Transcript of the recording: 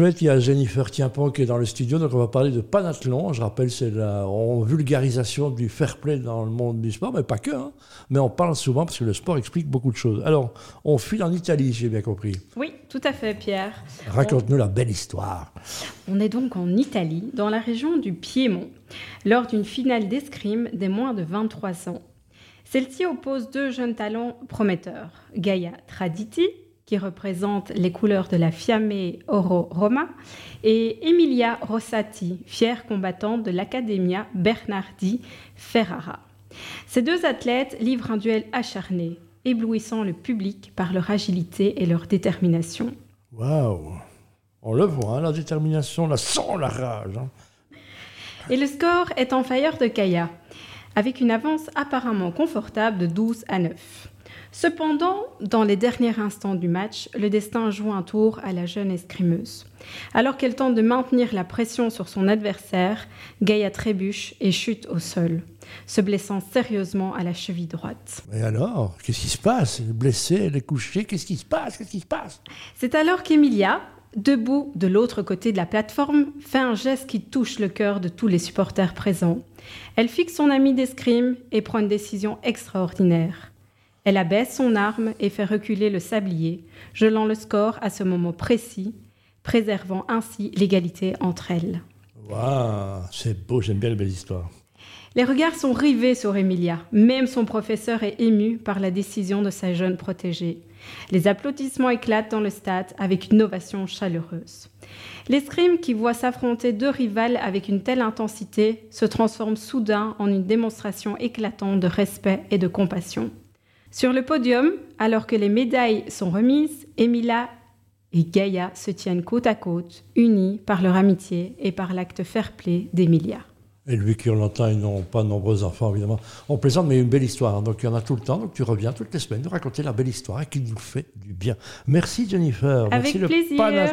chouette, il y a Jennifer Tienpont qui est dans le studio, donc on va parler de panathlon. Je rappelle, c'est la vulgarisation du fair play dans le monde du sport, mais pas que. Hein. Mais on parle souvent parce que le sport explique beaucoup de choses. Alors, on file en Italie, j'ai bien compris. Oui, tout à fait, Pierre. Raconte-nous la belle histoire. On est donc en Italie, dans la région du Piémont, lors d'une finale d'escrime des moins de 23 ans. Celle-ci oppose deux jeunes talents prometteurs, Gaia Traditi, qui représente les couleurs de la Fiamme Oro Roma, et Emilia Rossati, fière combattante de l'Accademia Bernardi Ferrara. Ces deux athlètes livrent un duel acharné, éblouissant le public par leur agilité et leur détermination. Waouh On le voit, hein, la détermination, la sang, la rage. Hein. Et le score est en faveur de Kaya, avec une avance apparemment confortable de 12 à 9. Cependant, dans les derniers instants du match, le destin joue un tour à la jeune escrimeuse. Alors qu'elle tente de maintenir la pression sur son adversaire, Gaïa trébuche et chute au sol, se blessant sérieusement à la cheville droite. Et alors Qu'est-ce qui se passe? Elle est blessée, elle est couchée, qu'est-ce qui se passe? Qu'est-ce qui se passe? C'est alors qu'Emilia, debout de l'autre côté de la plateforme, fait un geste qui touche le cœur de tous les supporters présents. Elle fixe son ami d'escrime et prend une décision extraordinaire. Elle abaisse son arme et fait reculer le sablier, gelant le score à ce moment précis, préservant ainsi l'égalité entre elles. Waouh, c'est beau, j'aime bien les belles histoires. Les regards sont rivés sur Emilia. Même son professeur est ému par la décision de sa jeune protégée. Les applaudissements éclatent dans le stade avec une ovation chaleureuse. L'escrime qui voit s'affronter deux rivales avec une telle intensité se transforme soudain en une démonstration éclatante de respect et de compassion. Sur le podium, alors que les médailles sont remises, Emilia et Gaïa se tiennent côte à côte, unis par leur amitié et par l'acte fair-play d'Emilia. Et lui qui, l'entend, ils n'ont pas de nombreux enfants, évidemment. On plaisante, mais une belle histoire. Hein. Donc il y en a tout le temps. Donc tu reviens toutes les semaines nous raconter la belle histoire qui nous fait du bien. Merci Jennifer. Avec Merci plaisir. le